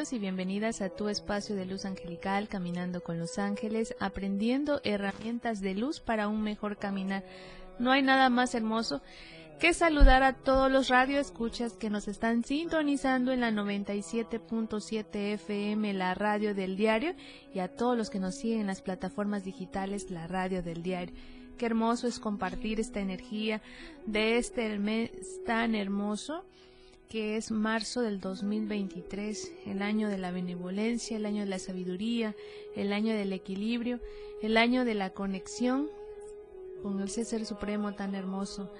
Y bienvenidas a tu espacio de luz angelical, caminando con los ángeles, aprendiendo herramientas de luz para un mejor caminar. No hay nada más hermoso que saludar a todos los radioescuchas que nos están sintonizando en la 97.7 FM, la radio del diario, y a todos los que nos siguen en las plataformas digitales, la radio del diario. Qué hermoso es compartir esta energía de este mes tan hermoso que es marzo del 2023, el año de la benevolencia, el año de la sabiduría, el año del equilibrio, el año de la conexión con el Ser Supremo tan hermoso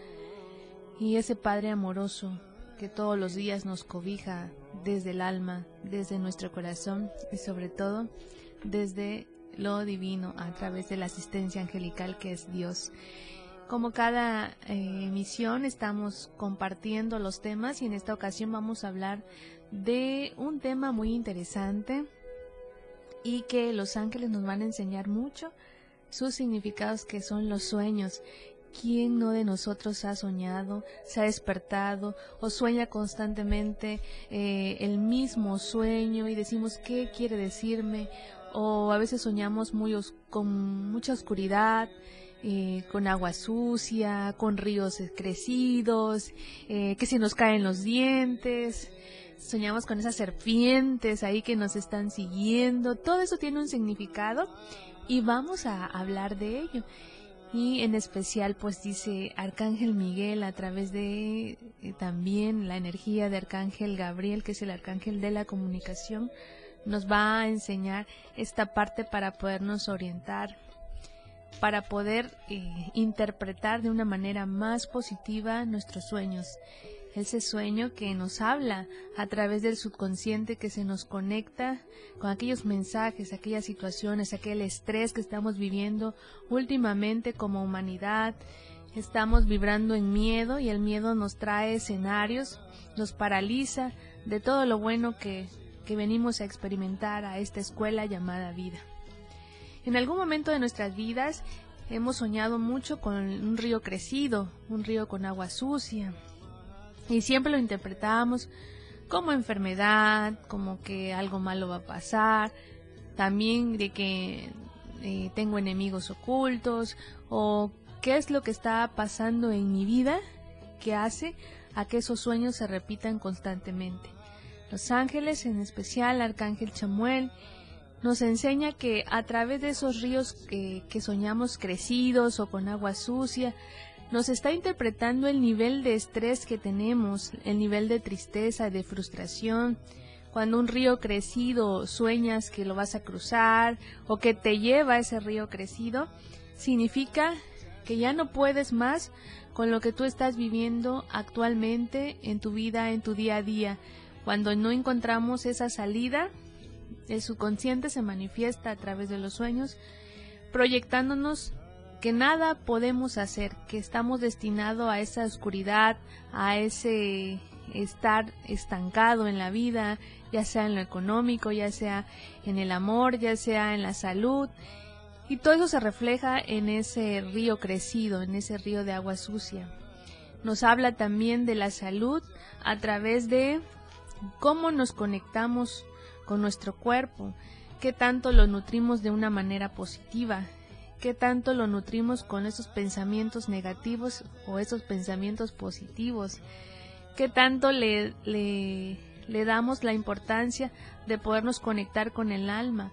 y ese Padre amoroso que todos los días nos cobija desde el alma, desde nuestro corazón y sobre todo desde lo divino a través de la asistencia angelical que es Dios. Como cada eh, emisión estamos compartiendo los temas y en esta ocasión vamos a hablar de un tema muy interesante y que los ángeles nos van a enseñar mucho sus significados que son los sueños. ¿Quién no de nosotros ha soñado, se ha despertado o sueña constantemente eh, el mismo sueño y decimos qué quiere decirme? O a veces soñamos muy con mucha oscuridad, eh, con agua sucia, con ríos crecidos, eh, que se nos caen los dientes, soñamos con esas serpientes ahí que nos están siguiendo, todo eso tiene un significado y vamos a hablar de ello. Y en especial, pues dice Arcángel Miguel a través de eh, también la energía de Arcángel Gabriel, que es el Arcángel de la comunicación, nos va a enseñar esta parte para podernos orientar para poder eh, interpretar de una manera más positiva nuestros sueños. Ese sueño que nos habla a través del subconsciente que se nos conecta con aquellos mensajes, aquellas situaciones, aquel estrés que estamos viviendo últimamente como humanidad. Estamos vibrando en miedo y el miedo nos trae escenarios, nos paraliza de todo lo bueno que, que venimos a experimentar a esta escuela llamada vida. En algún momento de nuestras vidas hemos soñado mucho con un río crecido, un río con agua sucia, y siempre lo interpretamos como enfermedad, como que algo malo va a pasar, también de que eh, tengo enemigos ocultos o qué es lo que está pasando en mi vida que hace a que esos sueños se repitan constantemente. Los ángeles, en especial Arcángel Chamuel nos enseña que a través de esos ríos que, soñamos crecidos o con agua sucia, nos está interpretando el nivel de estrés que tenemos, el nivel de tristeza, de frustración. Cuando un río crecido sueñas que lo vas a cruzar o que te lleva a ese río crecido, significa que ya no puedes más con lo que tú estás viviendo actualmente en tu vida, en tu día a día. Cuando no encontramos esa salida, el subconsciente se manifiesta a través de los sueños, proyectándonos que nada podemos hacer, que estamos destinados a esa oscuridad, a ese estar estancado en la vida, ya sea en lo económico, ya sea en el amor, ya sea en la salud. Y todo eso se refleja en ese río crecido, en ese río de agua sucia. Nos habla también de la salud a través de cómo nos conectamos con nuestro cuerpo, qué tanto lo nutrimos de una manera positiva, qué tanto lo nutrimos con esos pensamientos negativos o esos pensamientos positivos, qué tanto le, le, le damos la importancia de podernos conectar con el alma.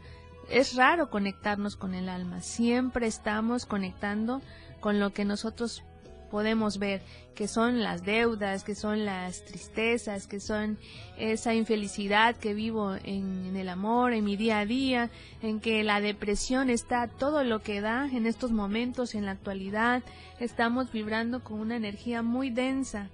Es raro conectarnos con el alma, siempre estamos conectando con lo que nosotros podemos ver, que son las deudas, que son las tristezas, que son esa infelicidad que vivo en, el amor, en mi día a día, en que la depresión está todo lo que da en estos momentos, en la actualidad, estamos vibrando con una energía muy densa.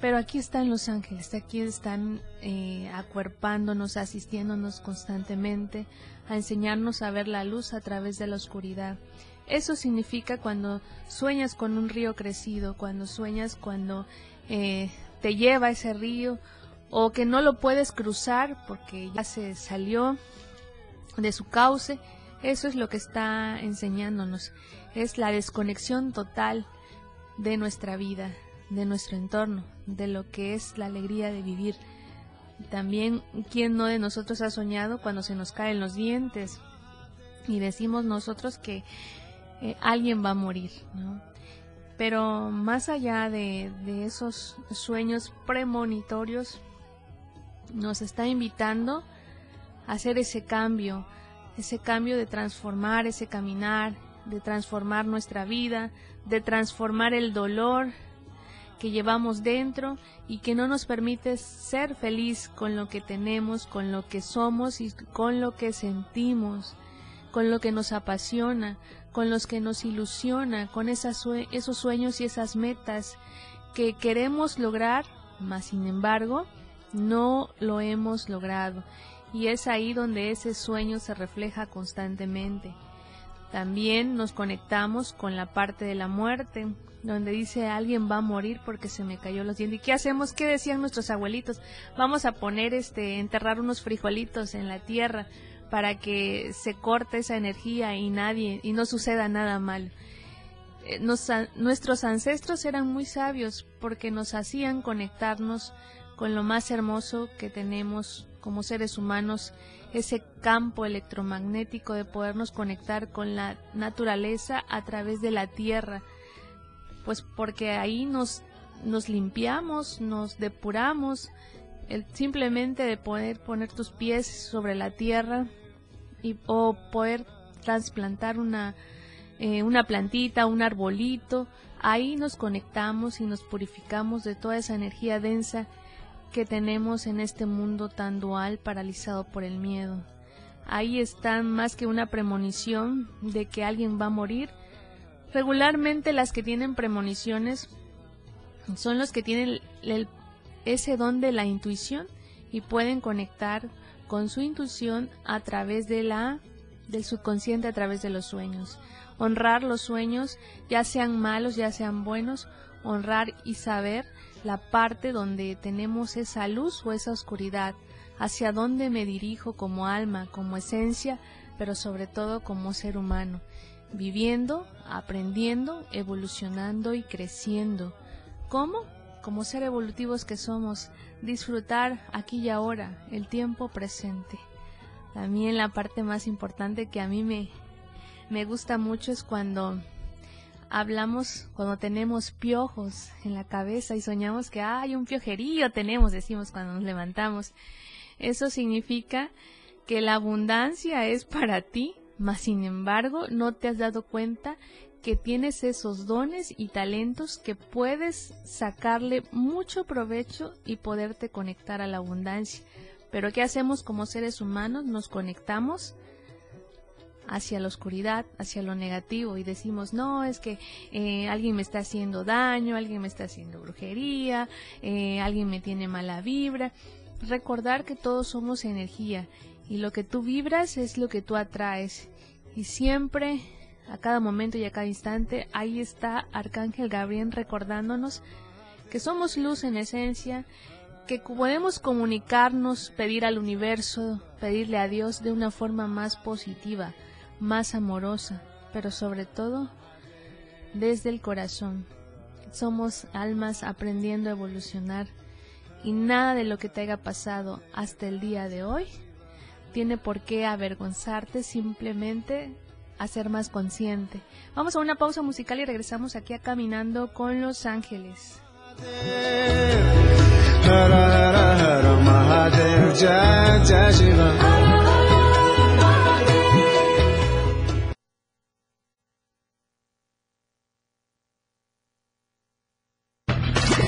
Pero aquí están los ángeles, aquí están eh, acuerpándonos, asistiéndonos constantemente, a enseñarnos a ver la luz a través de la oscuridad. Eso significa cuando sueñas con un río crecido, cuando sueñas cuando eh, te lleva ese río o que no lo puedes cruzar porque ya se salió de su cauce. Eso es lo que está enseñándonos. Es la desconexión total de nuestra vida, de nuestro entorno, de lo que es la alegría de vivir. También, ¿quién no de nosotros ha soñado cuando se nos caen los dientes? Y decimos nosotros que eh, alguien va a morir, ¿no? Pero más allá de, esos sueños premonitorios, nos está invitando a hacer ese cambio, ese cambio de transformar ese caminar, de transformar nuestra vida, de transformar el dolor que llevamos dentro y que no nos permite ser feliz con lo que tenemos, con lo que somos y con lo que sentimos, con lo que nos apasiona, con los que nos ilusiona, con esos sueños y esas metas que queremos lograr, mas sin embargo no lo hemos logrado. Y es ahí donde ese sueño se refleja constantemente. También nos conectamos con la parte de la muerte, donde dice alguien va a morir porque se me cayó los dientes. ¿Y qué hacemos? ¿Qué decían nuestros abuelitos? Vamos a poner este, enterrar unos frijolitos en la tierra para que se corte esa energía y nadie y no suceda nada mal. Eh, nuestros ancestros eran muy sabios porque nos hacían conectarnos con lo más hermoso que tenemos como seres humanos, ese campo electromagnético de podernos conectar con la naturaleza a través de la tierra, pues porque ahí nos, nos limpiamos, nos depuramos, simplemente de poder poner tus pies sobre la tierra, y, o poder trasplantar una, eh, una plantita, un arbolito, ahí nos conectamos y nos purificamos de toda esa energía densa que tenemos en este mundo tan dual paralizado por el miedo. Ahí está más que una premonición de que alguien va a morir. Regularmente las que tienen premoniciones son los que tienen ese don de la intuición y pueden conectar con su intuición a través de la del subconsciente a través de los sueños. Honrar los sueños, ya sean malos, ya sean buenos, honrar y saber la parte donde tenemos esa luz o esa oscuridad, hacia dónde me dirijo como alma, como esencia, pero sobre todo como ser humano, viviendo, aprendiendo, evolucionando y creciendo. ¿Cómo? Como ser evolutivos que somos, disfrutar aquí y ahora, el tiempo presente. También la parte más importante que a mí me, me gusta mucho es cuando hablamos, cuando tenemos piojos en la cabeza y soñamos que hay un piojerío tenemos, decimos cuando nos levantamos. Eso significa que la abundancia es para ti, mas sin embargo no te has dado cuenta que tienes esos dones y talentos que puedes sacarle mucho provecho y poderte conectar a la abundancia. Pero ¿qué hacemos como seres humanos? Nos conectamos hacia la oscuridad, hacia lo negativo y decimos, no, es que eh, alguien me está haciendo daño, alguien me está haciendo brujería, eh, alguien me tiene mala vibra. Recordar que todos somos energía y lo que tú vibras es lo que tú atraes y siempre a cada momento y a cada instante, ahí está Arcángel Gabriel recordándonos que somos luz en esencia, que podemos comunicarnos, pedir al universo, pedirle a Dios de una forma más positiva, más amorosa, pero sobre todo desde el corazón. Somos almas aprendiendo a evolucionar y nada de lo que te haya pasado hasta el día de hoy tiene por qué avergonzarte, simplemente a ser más consciente. Vamos a una pausa musical y regresamos aquí a Caminando con Los Ángeles.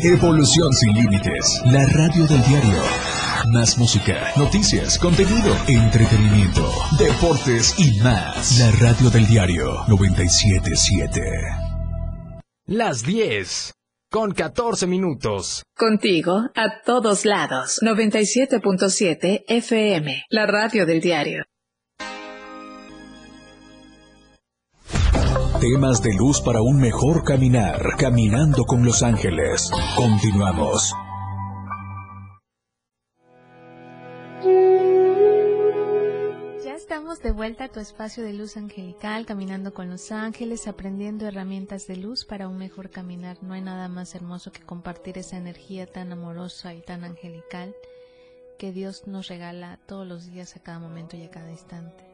Evolución sin límites. La radio del diario. Más música, noticias, contenido, entretenimiento, deportes y más. La radio del diario 977. Las 10 con 14 minutos. Contigo a todos lados. 97.7 FM. La radio del diario. Temas de luz para un mejor caminar. Caminando con los ángeles. Continuamos. De vuelta a tu espacio de luz angelical, caminando con los ángeles, aprendiendo herramientas de luz para un mejor caminar. No hay nada más hermoso que compartir esa energía tan amorosa y tan angelical que Dios nos regala todos los días, a cada momento y a cada instante.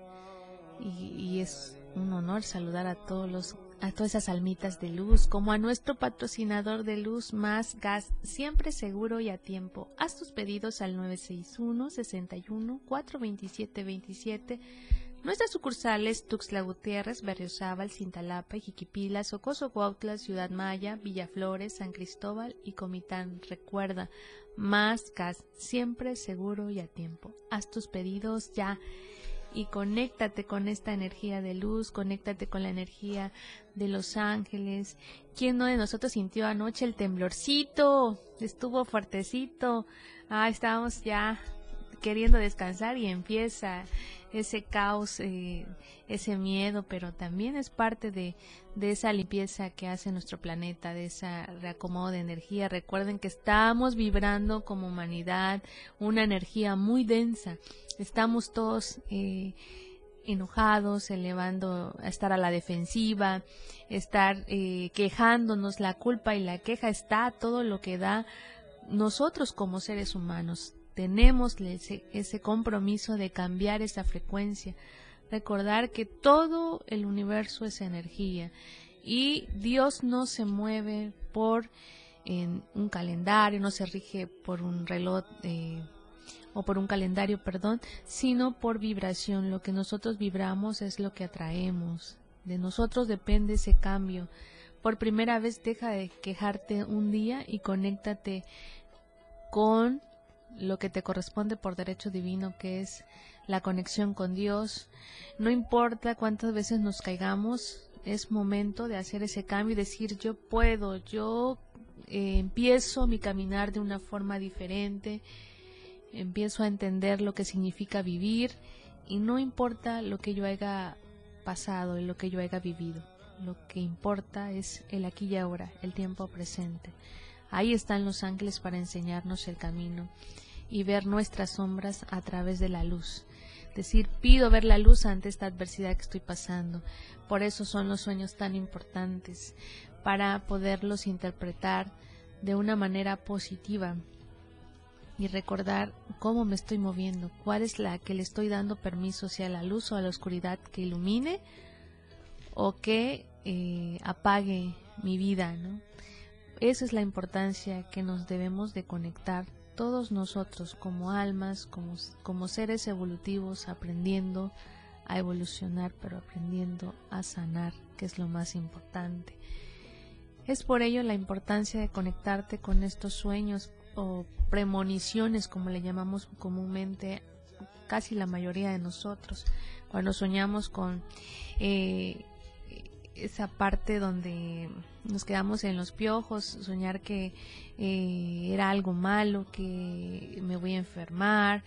Y, y es un honor saludar a todos los a todas esas almitas de luz, como a nuestro patrocinador de luz más gas, siempre seguro y a tiempo. Haz tus pedidos al 961 61 427 27. Nuestras sucursales Tuxtla Gutiérrez, Berriozábal, Cintalapa, Jiquipila, Socoso Cuautla, Ciudad Maya, Villaflores, San Cristóbal y Comitán. Recuerda, más gas, siempre seguro y a tiempo. Haz tus pedidos ya y conéctate con esta energía de luz, conéctate con la energía de los ángeles. ¿Quién no de nosotros sintió anoche el temblorcito? Estuvo fuertecito. Ah, estábamos ya queriendo descansar y empieza ese caos, eh, ese miedo, pero también es parte de, de esa limpieza que hace nuestro planeta, de esa reacomodo de energía. Recuerden que estamos vibrando como humanidad una energía muy densa. Estamos todos eh, enojados, elevando estar a la defensiva, estar eh, quejándonos. La culpa y la queja está todo lo que da nosotros como seres humanos tenemos ese, ese compromiso de cambiar esa frecuencia, recordar que todo el universo es energía y Dios no se mueve por en un calendario, no se rige por un reloj eh, o por un calendario, perdón, sino por vibración. Lo que nosotros vibramos es lo que atraemos. De nosotros depende ese cambio. Por primera vez deja de quejarte un día y conéctate con lo que te corresponde por derecho divino, que es la conexión con Dios. No importa cuántas veces nos caigamos, es momento de hacer ese cambio y decir yo puedo, yo eh, empiezo mi caminar de una forma diferente, empiezo a entender lo que significa vivir y no importa lo que yo haya pasado y lo que yo haya vivido, lo que importa es el aquí y ahora, el tiempo presente. Ahí están los ángeles para enseñarnos el camino y ver nuestras sombras a través de la luz. Decir, pido ver la luz ante esta adversidad que estoy pasando. Por eso son los sueños tan importantes, para poderlos interpretar de una manera positiva y recordar cómo me estoy moviendo, cuál es la que le estoy dando permiso, sea la luz o a la oscuridad que ilumine o que eh, apague mi vida, ¿no? Esa es la importancia que nos debemos de conectar todos nosotros como almas, como, como seres evolutivos, aprendiendo a evolucionar, pero aprendiendo a sanar, que es lo más importante. Es por ello la importancia de conectarte con estos sueños o premoniciones, como le llamamos comúnmente casi la mayoría de nosotros, cuando soñamos con eh, esa parte donde nos quedamos en los piojos, soñar que eh, era algo malo, que me voy a enfermar,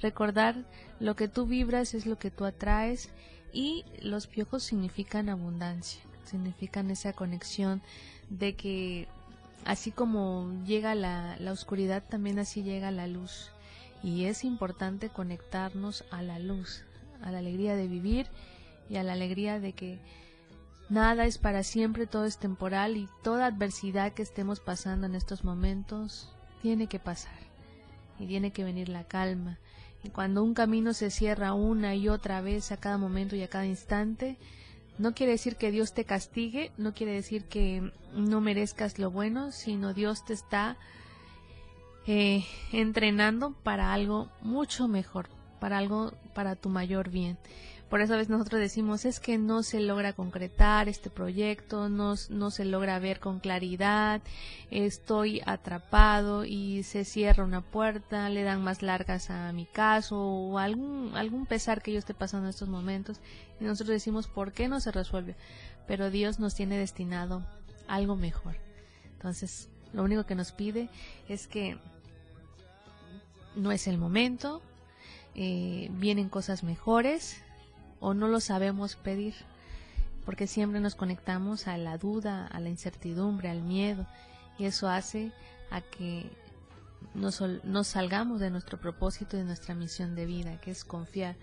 recordar lo que tú vibras es lo que tú atraes y los piojos significan abundancia, significan esa conexión de que así como llega la, la oscuridad, también así llega la luz. Y es importante conectarnos a la luz, a la alegría de vivir y a la alegría de que Nada es para siempre, todo es temporal y toda adversidad que estemos pasando en estos momentos tiene que pasar y tiene que venir la calma. Y cuando un camino se cierra una y otra vez a cada momento y a cada instante, no quiere decir que Dios te castigue, no quiere decir que no merezcas lo bueno, sino Dios te está eh, entrenando para algo mucho mejor, para algo para tu mayor bien Por eso a veces nosotros decimos, es que no se logra concretar este proyecto, no, no se logra ver con claridad, estoy atrapado y se cierra una puerta, le dan más largas a mi caso o algún, algún pesar que yo esté pasando en estos momentos. Y nosotros decimos, ¿por qué no se resuelve? Pero Dios nos tiene destinado algo mejor. Entonces, lo único que nos pide es que no es el momento, eh, vienen cosas mejores o no lo sabemos pedir, porque siempre nos conectamos a la duda, a la incertidumbre, al miedo, y eso hace a que nos, salgamos de nuestro propósito y de nuestra misión de vida, que es confiar.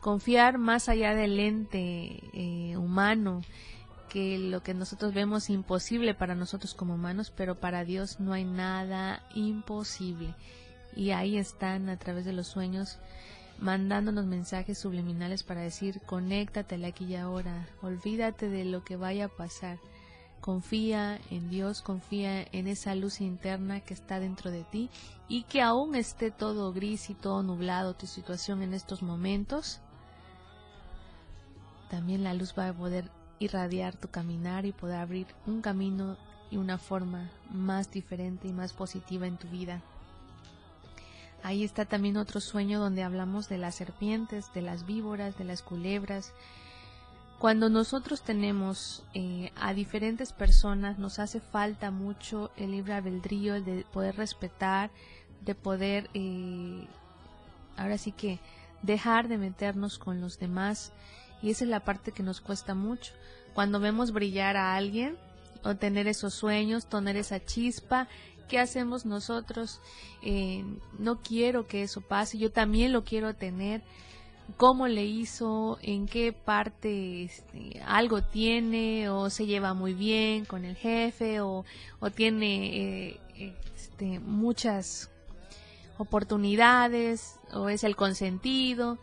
Confiar más allá del ente eh, humano, que lo que nosotros vemos imposible para nosotros como humanos, pero para Dios no hay nada imposible. Y ahí están a través de los sueños mandándonos mensajes subliminales para decir, conéctate aquí y ahora, olvídate de lo que vaya a pasar, confía en Dios, confía en esa luz interna que está dentro de ti y que aún esté todo gris y todo nublado tu situación en estos momentos, también la luz va a poder irradiar tu caminar y poder abrir un camino y una forma más diferente y más positiva en tu vida. Ahí está también otro sueño donde hablamos de las serpientes, de las víboras, de las culebras. Cuando nosotros tenemos eh, a diferentes personas, nos hace falta mucho el libre albedrío, el de poder respetar, de poder, eh, ahora sí que, dejar de meternos con los demás. Y esa es la parte que nos cuesta mucho. Cuando vemos brillar a alguien, o tener esos sueños, tener esa chispa, ¿Qué hacemos nosotros? Eh, no quiero que eso pase, yo también lo quiero tener. ¿Cómo le hizo? ¿En qué parte este, algo tiene? ¿O se lleva muy bien con el jefe? ¿O, tiene eh, este, muchas oportunidades? ¿O es el consentido?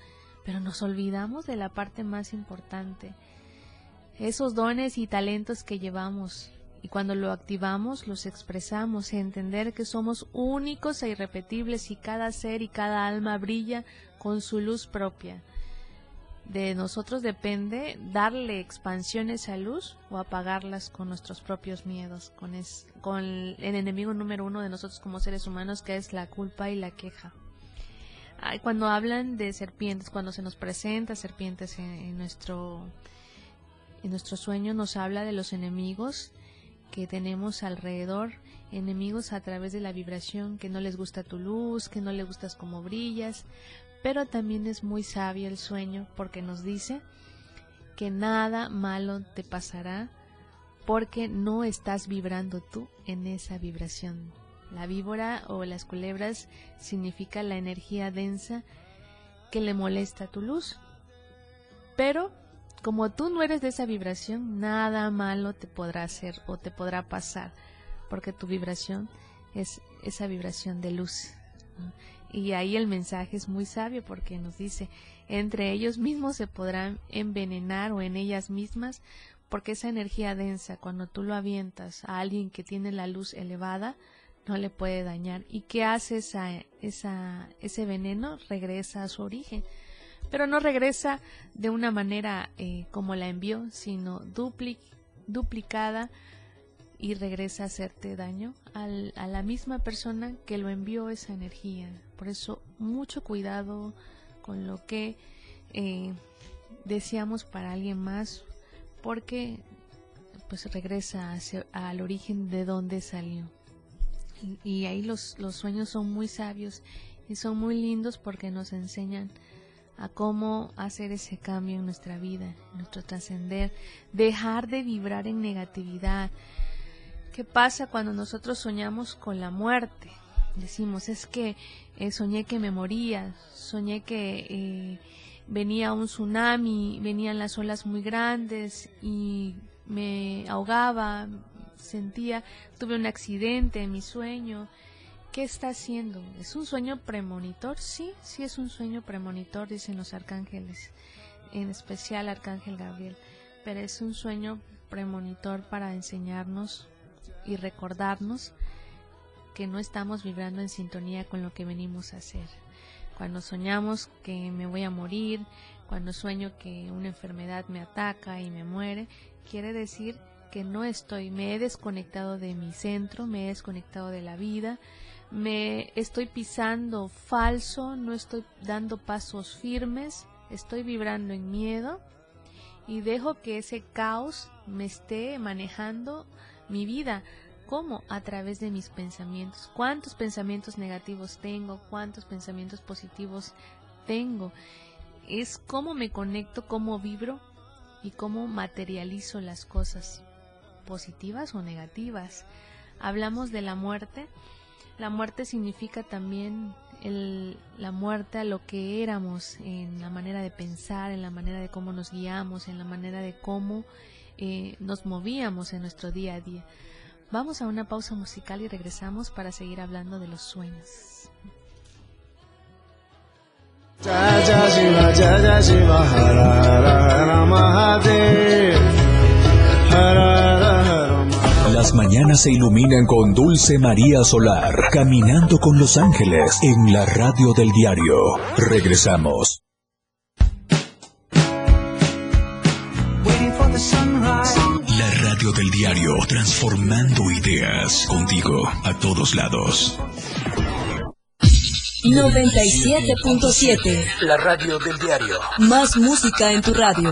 Pero nos olvidamos de la parte más importante. Esos dones y talentos que llevamos y cuando lo activamos los expresamos, entender que somos únicos e irrepetibles y cada ser y cada alma brilla con su luz propia. De nosotros depende darle expansión a esa luz o apagarlas con nuestros propios miedos, con, con el enemigo número uno de nosotros como seres humanos que es la culpa y la queja. Cuando hablan de serpientes, cuando se nos presenta serpientes en nuestro, en nuestro sueño, nos habla de los enemigos que tenemos alrededor, enemigos a través de la vibración, que no les gusta tu luz, que no les gustas como brillas, pero también es muy sabio el sueño porque nos dice que nada malo te pasará porque no estás vibrando tú en esa vibración. La víbora o las culebras significa la energía densa que le molesta tu luz. Pero como tú no eres de esa vibración, nada malo te podrá hacer o te podrá pasar, porque tu vibración es esa vibración de luz. Y ahí el mensaje es muy sabio porque nos dice, entre ellos mismos se podrán envenenar o en ellas mismas, porque esa energía densa, cuando tú lo avientas a alguien que tiene la luz elevada, no le puede dañar. ¿Y qué hace esa, esa, ese veneno? Regresa a su origen pero no regresa de una manera eh, como la envió, sino duplicada y regresa a hacerte daño al, a la misma persona que lo envió esa energía. Por eso mucho cuidado con lo que eh, deseamos para alguien más, porque pues regresa al origen de donde salió. Y, ahí los sueños son muy sabios y son muy lindos porque nos enseñan a cómo hacer ese cambio en nuestra vida, en nuestro trascender, dejar de vibrar en negatividad. ¿Qué pasa cuando nosotros soñamos con la muerte? Decimos, es que eh, soñé que me moría, soñé que eh, venía un tsunami, venían las olas muy grandes y me ahogaba, sentía, tuve un accidente en mi sueño, ¿Qué está haciendo? ¿Es un sueño premonitor? Sí, sí es un sueño premonitor, dicen los arcángeles, en especial Arcángel Gabriel, pero es un sueño premonitor para enseñarnos y recordarnos que no estamos vibrando en sintonía con lo que venimos a hacer. Cuando soñamos que me voy a morir, cuando sueño que una enfermedad me ataca y me muere, quiere decir que no estoy, me he desconectado de mi centro, me he desconectado de la vida, me estoy pisando falso, no estoy dando pasos firmes, estoy vibrando en miedo y dejo que ese caos me esté manejando mi vida. ¿Cómo? A través de mis pensamientos. ¿Cuántos pensamientos negativos tengo? ¿Cuántos pensamientos positivos tengo? Es cómo me conecto, cómo vibro y cómo materializo las cosas, positivas o negativas. Hablamos de la muerte. La muerte significa también la muerte a lo que éramos en la manera de pensar, en la manera de cómo nos guiamos, en la manera de cómo eh, nos movíamos en nuestro día a día. Vamos a una pausa musical y regresamos para seguir hablando de los sueños. Las mañanas se iluminan con Dulce María Solar, caminando con los ángeles en la radio del diario. Regresamos. La radio del diario, transformando ideas contigo a todos lados. 97.7. La radio del diario. Más música en tu radio.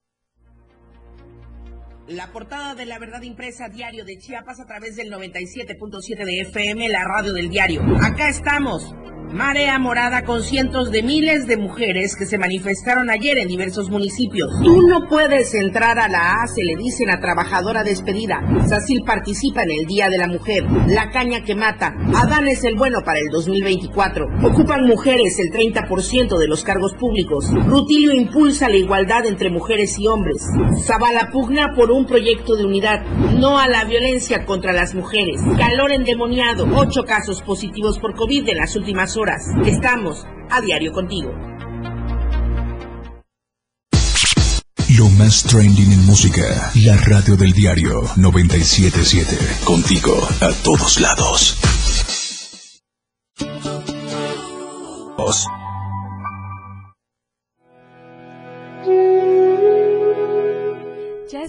La portada de la verdad impresa diario de Chiapas a través del 97.7 de FM, la radio del diario. Acá estamos. Marea morada con cientos de miles de mujeres que se manifestaron ayer en diversos municipios. Tú no puedes entrar a la A, se le dicen a trabajadora despedida. Sacil participa en el Día de la Mujer. La caña que mata. Adán es el bueno para el 2024. Ocupan mujeres el 30% de los cargos públicos. Rutilio impulsa la igualdad entre mujeres y hombres. Zavala pugna por un proyecto de unidad. No a la violencia contra las mujeres. Calor endemoniado. Ocho casos positivos por COVID en las últimas horas. Estamos a diario contigo. Lo más trending en música. La radio del diario 977. Contigo a todos lados.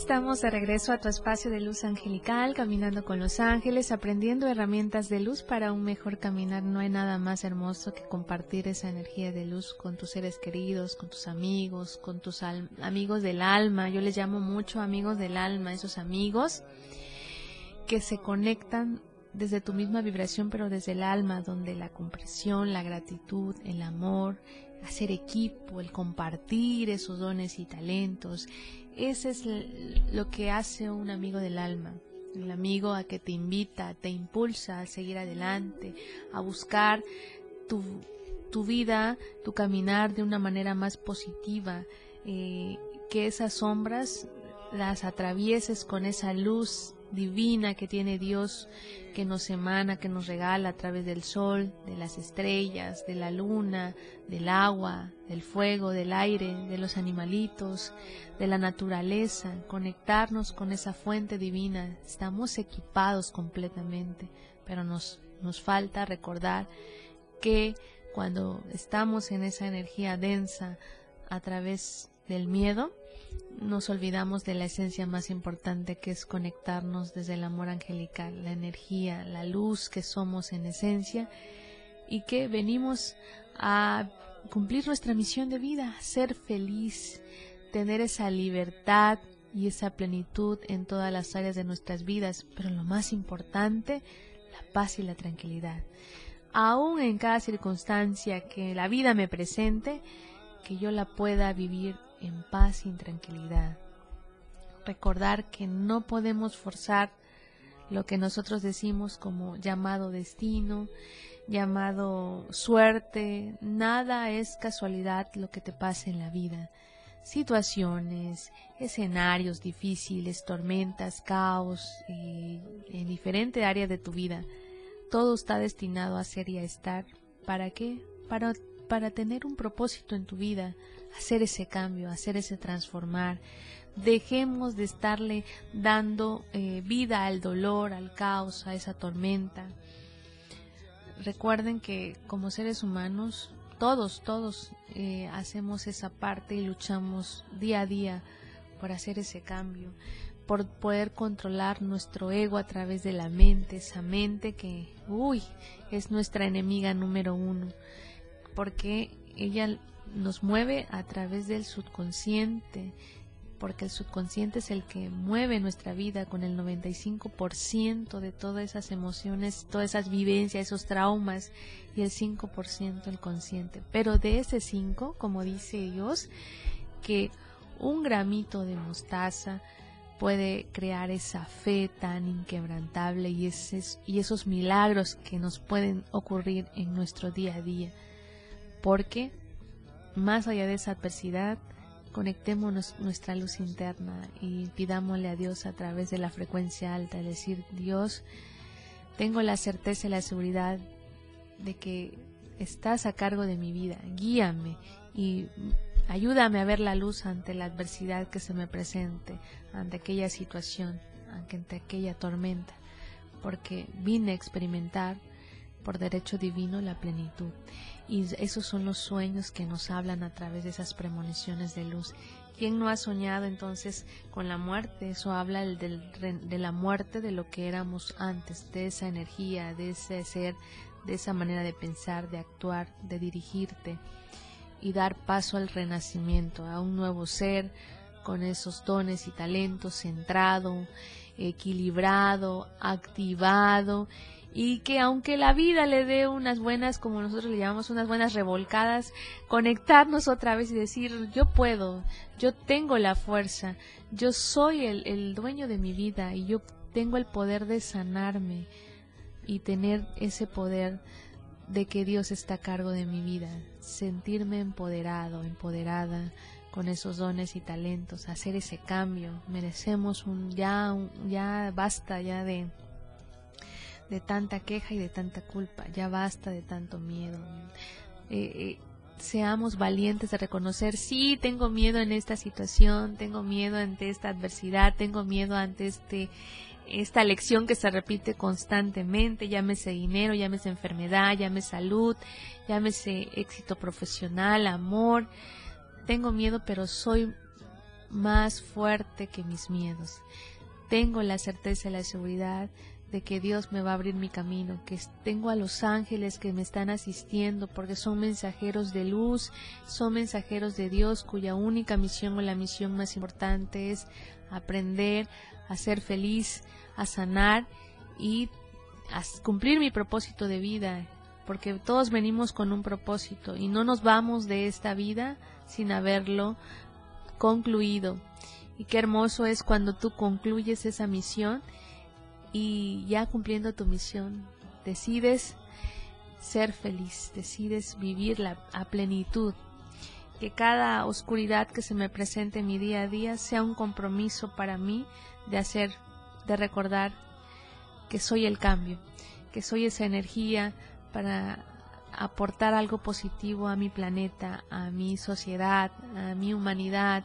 Estamos de regreso a tu espacio de luz angelical, caminando con los ángeles, aprendiendo herramientas de luz para un mejor caminar. No hay nada más hermoso que compartir esa energía de luz con tus seres queridos, con tus amigos, con tus amigos del alma. Yo les llamo mucho amigos del alma, esos amigos que se conectan desde tu misma vibración, pero desde el alma, donde la comprensión, la gratitud, el amor, hacer equipo, el compartir esos dones y talentos, ese es lo que hace un amigo del alma. El amigo a que te invita, te impulsa a seguir adelante, a buscar tu, tu vida, tu caminar de una manera más positiva, eh, que esas sombras las atravieses con esa luz divina que tiene Dios, que nos emana, que nos regala a través del sol, de las estrellas, de la luna, del agua, del fuego, del aire, de los animalitos, de la naturaleza, conectarnos con esa fuente divina. Estamos equipados completamente, pero nos, nos falta recordar que cuando estamos en esa energía densa a través del miedo, nos olvidamos de la esencia más importante que es conectarnos desde el amor angelical, la energía, la luz que somos en esencia y que venimos a cumplir nuestra misión de vida, ser feliz, tener esa libertad y esa plenitud en todas las áreas de nuestras vidas, pero lo más importante, la paz y la tranquilidad. aún en cada circunstancia que la vida me presente, que yo la pueda vivir en paz y en tranquilidad. Recordar que no podemos forzar lo que nosotros decimos como llamado destino, llamado suerte, nada es casualidad lo que te pasa en la vida. Situaciones, escenarios difíciles, tormentas, caos, eh, en diferente área de tu vida, todo está destinado a ser y a estar. ¿Para qué? Para, para tener un propósito en tu vida, hacer ese cambio, hacer ese transformar. Dejemos de estarle dando eh, vida al dolor, al caos, a esa tormenta recuerden que como seres humanos, todos, todos eh, hacemos esa parte y luchamos día a día por hacer ese cambio, por poder controlar nuestro ego a través de la mente, esa mente que, uy, es nuestra enemiga número uno, porque ella nos mueve a través del subconsciente, porque el subconsciente es el que mueve nuestra vida con el 95% de todas esas emociones, todas esas vivencias, esos traumas y el 5% el consciente. Pero de ese 5, como dice Dios, que un gramito de mostaza puede crear esa fe tan inquebrantable y, y esos milagros que nos pueden ocurrir en nuestro día a día. Porque más allá de esa adversidad, conectémonos nuestra luz interna y pidámosle a Dios a través de la frecuencia alta, es decir, Dios, tengo la certeza y la seguridad de que estás a cargo de mi vida, guíame y ayúdame a ver la luz ante la adversidad que se me presente, ante aquella situación, ante aquella tormenta, porque vine a experimentar por derecho divino la plenitud. Y esos son los sueños que nos hablan a través de esas premoniciones de luz. ¿Quién no ha soñado entonces con la muerte? Eso habla de la muerte de lo que éramos antes, de esa energía, de ese ser, de esa manera de pensar, de actuar, de dirigirte y dar paso al renacimiento, a un nuevo ser con esos dones y talentos centrado, equilibrado, activado y que aunque la vida le dé unas buenas, como nosotros le llamamos, unas buenas revolcadas, conectarnos otra vez y decir, yo puedo, yo tengo la fuerza, yo soy el, el dueño de mi vida y yo tengo el poder de sanarme y tener ese poder de que Dios está a cargo de mi vida, sentirme empoderado, empoderada con esos dones y talentos, hacer ese cambio. Merecemos un ya, ya basta ya de de tanta queja y de tanta culpa, ya basta de tanto miedo. Eh, eh, seamos valientes de reconocer, sí, tengo miedo en esta situación, tengo miedo ante esta adversidad, tengo miedo ante este esta lección que se repite constantemente, llámese dinero, llámese enfermedad, llámese salud, llámese éxito profesional, amor. Tengo miedo, pero soy más fuerte que mis miedos. Tengo la certeza y la seguridad de que Dios me va a abrir mi camino, que tengo a los ángeles que me están asistiendo porque son mensajeros de luz, son mensajeros de Dios cuya única misión o la misión más importante es aprender a ser feliz, a sanar y a cumplir mi propósito de vida, porque todos venimos con un propósito y no nos vamos de esta vida sin haberlo concluido. Y qué hermoso es cuando tú concluyes esa misión y ya cumpliendo tu misión, decides ser feliz, decides vivirla a plenitud. Que cada oscuridad que se me presente en mi día a día sea un compromiso para mí de hacer, de recordar que soy el cambio, que soy esa energía para aportar algo positivo a mi planeta, a mi sociedad, a mi humanidad,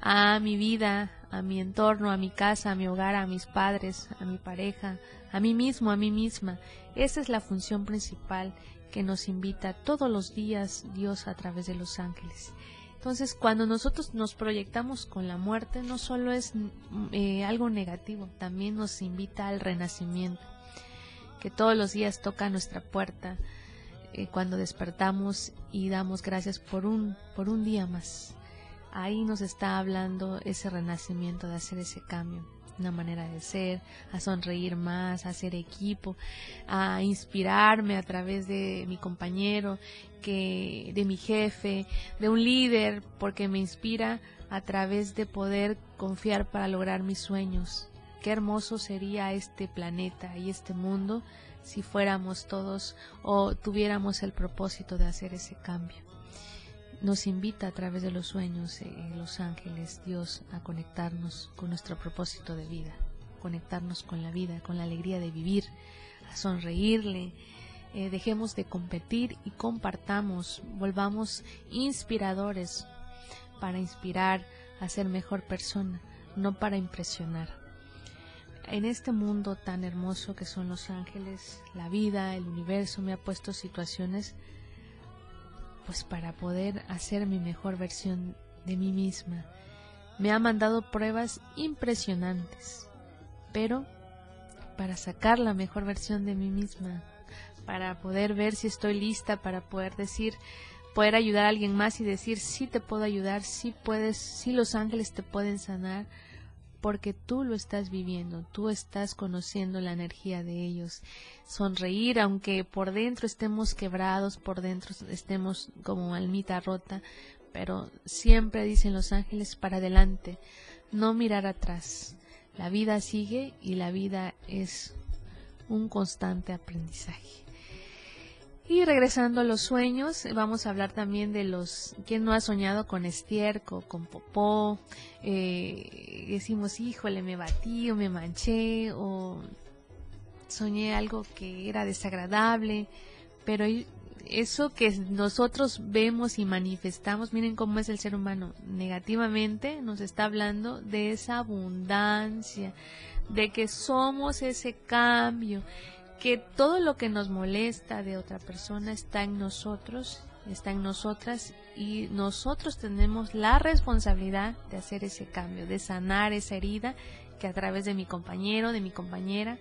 a mi vida, a mi entorno, a mi casa, a mi hogar, a mis padres, a mi pareja, a mí mismo, a mí misma. Esa es la función principal que nos invita todos los días Dios a través de los ángeles. Entonces, cuando nosotros nos proyectamos con la muerte, no solo es eh, algo negativo, también nos invita al renacimiento, que todos los días toca nuestra puerta eh, cuando despertamos y damos gracias por un, por un día más ahí nos está hablando ese renacimiento de hacer ese cambio. una manera de ser, a sonreír más, a hacer equipo, a inspirarme a través de mi compañero, que de mi jefe, de un líder, porque me inspira a través de poder confiar para lograr mis sueños. Qué hermoso sería este planeta y este mundo si fuéramos todos o tuviéramos el propósito de hacer ese cambio. Nos invita a través de los sueños, eh, los ángeles, Dios, a conectarnos con nuestro propósito de vida, conectarnos con la vida, con la alegría de vivir, a sonreírle, eh, dejemos de competir y compartamos, volvamos inspiradores para inspirar a ser mejor persona, no para impresionar. En este mundo tan hermoso que son los ángeles, la vida, el universo me ha puesto situaciones pues para poder hacer mi mejor versión de mí misma. Me ha mandado pruebas impresionantes, pero para sacar la mejor versión de mí misma, para poder ver si estoy lista, para poder decir, poder ayudar a alguien más y decir, sí te puedo ayudar, sí puedes, sí los ángeles te pueden sanar, porque tú lo estás viviendo, tú estás conociendo la energía de ellos. Sonreír, aunque por dentro estemos quebrados, por dentro estemos como almita rota, pero siempre dicen los ángeles para adelante, no mirar atrás. La vida sigue y la vida es un constante aprendizaje. Y regresando a los sueños, vamos a hablar también de los, ¿quién no ha soñado con estiércol, con popó? Eh, decimos, híjole, me batí o me manché o soñé algo que era desagradable, pero eso que nosotros vemos y manifestamos, miren cómo es el ser humano, negativamente nos está hablando de esa abundancia, de que somos ese cambio que todo lo que nos molesta de otra persona está en nosotros, está en nosotras y nosotros tenemos la responsabilidad de hacer ese cambio, de sanar esa herida que a través de mi compañero, de mi compañera,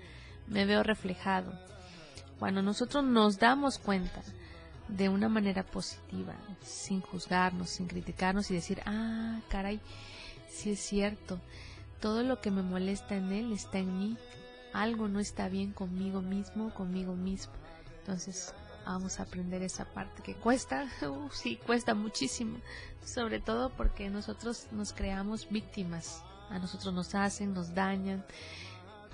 me veo reflejado. Cuando nosotros nos damos cuenta de una manera positiva, sin juzgarnos, sin criticarnos y decir, ah, caray, sí es cierto, todo lo que me molesta en él está en mí, algo no está bien conmigo mismo, conmigo mismo. Entonces vamos a aprender esa parte que cuesta, uh, sí, cuesta muchísimo, sobre todo porque nosotros nos creamos víctimas, a nosotros nos hacen, nos dañan.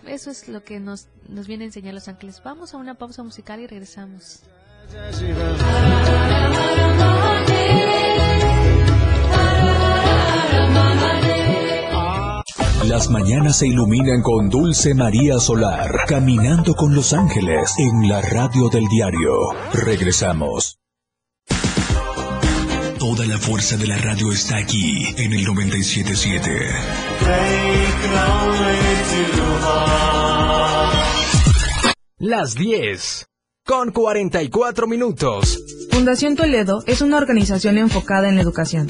Eso es lo que nos, nos viene a enseñar los ángeles. Vamos a una pausa musical y regresamos. Las mañanas se iluminan con Dulce María Solar, caminando con los ángeles en la radio del diario. Regresamos. Toda la fuerza de la radio está aquí en el 977. Las 10 con 44 minutos. Fundación Toledo es una organización enfocada en la educación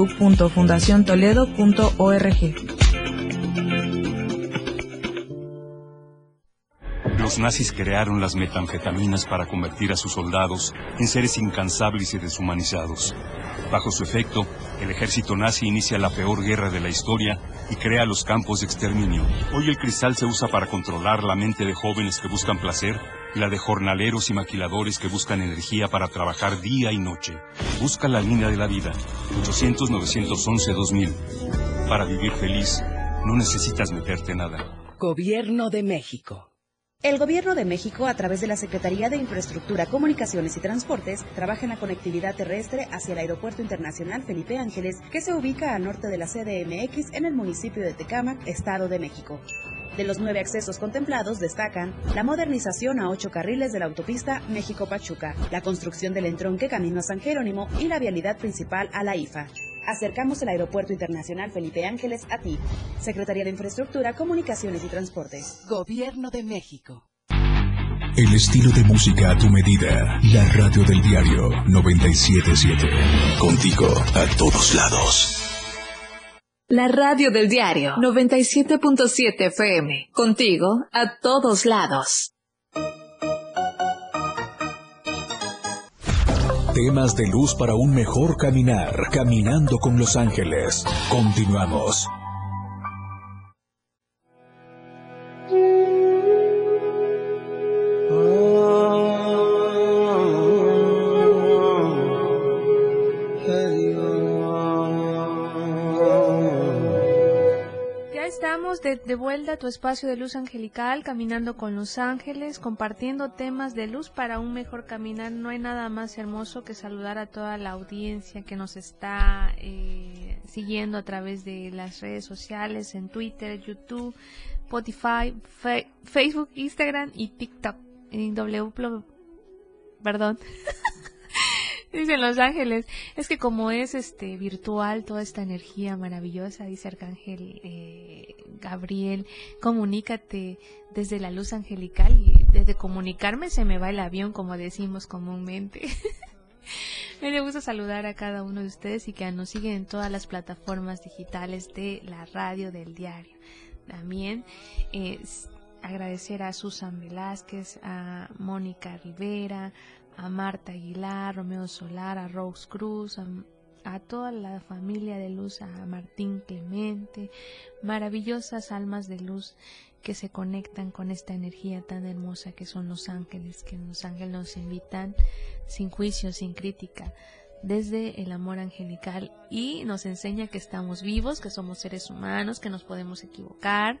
www.fundaciontoledo.org. Los nazis crearon las metanfetaminas para convertir a sus soldados en seres incansables y deshumanizados. Bajo su efecto, el ejército nazi inicia la peor guerra de la historia y crea los campos de exterminio. Hoy el cristal se usa para controlar la mente de jóvenes que buscan placer la de jornaleros y maquiladores que buscan energía para trabajar día y noche. Busca la línea de la vida. 800-911-2000. Para vivir feliz, no necesitas meterte nada. Gobierno de México. El Gobierno de México, a través de la Secretaría de Infraestructura, Comunicaciones y Transportes, trabaja en la conectividad terrestre hacia el Aeropuerto Internacional Felipe Ángeles, que se ubica al norte de la CDMX en el municipio de Tecámac, Estado de México. De los nueve accesos contemplados destacan la modernización a ocho carriles de la autopista México-Pachuca, la construcción del entronque camino a San Jerónimo y la vialidad principal a la IFA. Acercamos el Aeropuerto Internacional Felipe Ángeles a ti. Secretaría de Infraestructura, Comunicaciones y Transportes. Gobierno de México. El estilo de música a tu medida. La radio del diario 977. Contigo a todos lados. La radio del diario 97.7 FM. Contigo a todos lados. Temas de luz para un mejor caminar. Caminando con los ángeles. Continuamos. De, vuelta a tu espacio de luz angelical, caminando con los ángeles, compartiendo temas de luz para un mejor caminar. No hay nada más hermoso que saludar a toda la audiencia que nos está eh, siguiendo a través de las redes sociales, en Twitter, YouTube, Spotify, Facebook, Instagram y TikTok. En W, perdón. Dicen Los Ángeles, es que como es este virtual toda esta energía maravillosa, dice Arcángel eh, Gabriel, comunícate desde la luz angelical y desde comunicarme se me va el avión, como decimos comúnmente. me gusta saludar a cada uno de ustedes y que nos siguen en todas las plataformas digitales de la radio del diario. También eh, agradecer a Susan Velázquez, a Mónica Rivera, a Marta Aguilar, Romeo Solar, a Rose Cruz, a, toda la familia de luz, a Martín Clemente, maravillosas almas de luz que se conectan con esta energía tan hermosa que son los ángeles, que los ángeles nos invitan sin juicio, sin crítica, desde el amor angelical y nos enseña que estamos vivos, que somos seres humanos, que nos podemos equivocar,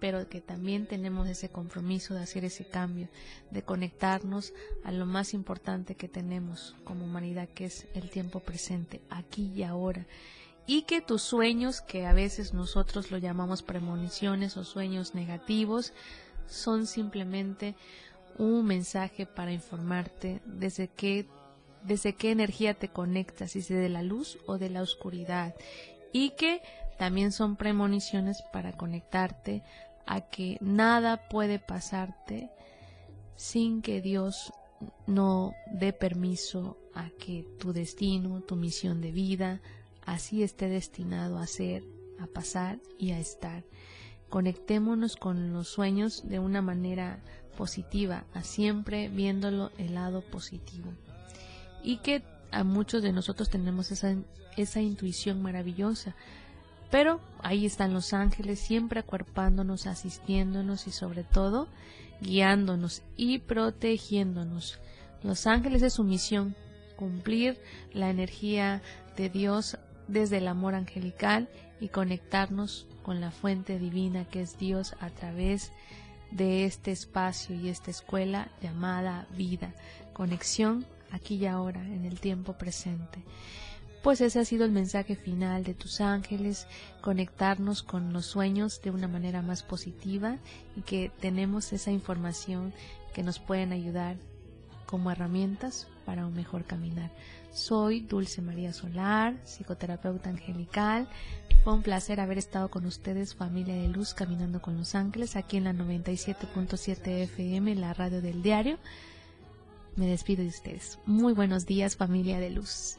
pero que también tenemos ese compromiso de hacer ese cambio, de conectarnos a lo más importante que tenemos como humanidad, que es el tiempo presente, aquí y ahora. Y que tus sueños, que a veces nosotros lo llamamos premoniciones o sueños negativos, son simplemente un mensaje para informarte desde qué, desde qué energía te conectas, si es de la luz o de la oscuridad. Y que también son premoniciones para conectarte a que nada puede pasarte sin que Dios no dé permiso a que tu destino, tu misión de vida, así esté destinado a ser, a pasar y a estar. Conectémonos con los sueños de una manera positiva, a siempre viéndolo el lado positivo. Y que a muchos de nosotros tenemos esa, esa intuición maravillosa pero ahí están los ángeles siempre acuerpándonos, asistiéndonos y sobre todo guiándonos y protegiéndonos. Los ángeles es su misión, cumplir la energía de Dios desde el amor angelical y conectarnos con la fuente divina que es Dios a través de este espacio y esta escuela llamada vida. Conexión aquí y ahora, en el tiempo presente pues ese ha sido el mensaje final de tus ángeles, conectarnos con los sueños de una manera más positiva y que tenemos esa información que nos pueden ayudar como herramientas para un mejor caminar. Soy Dulce María Solar, psicoterapeuta angelical. Fue un placer haber estado con ustedes, familia de luz, caminando con los ángeles, aquí en la 97.7 FM, la radio del diario. Me despido de ustedes. Muy buenos días, familia de luz.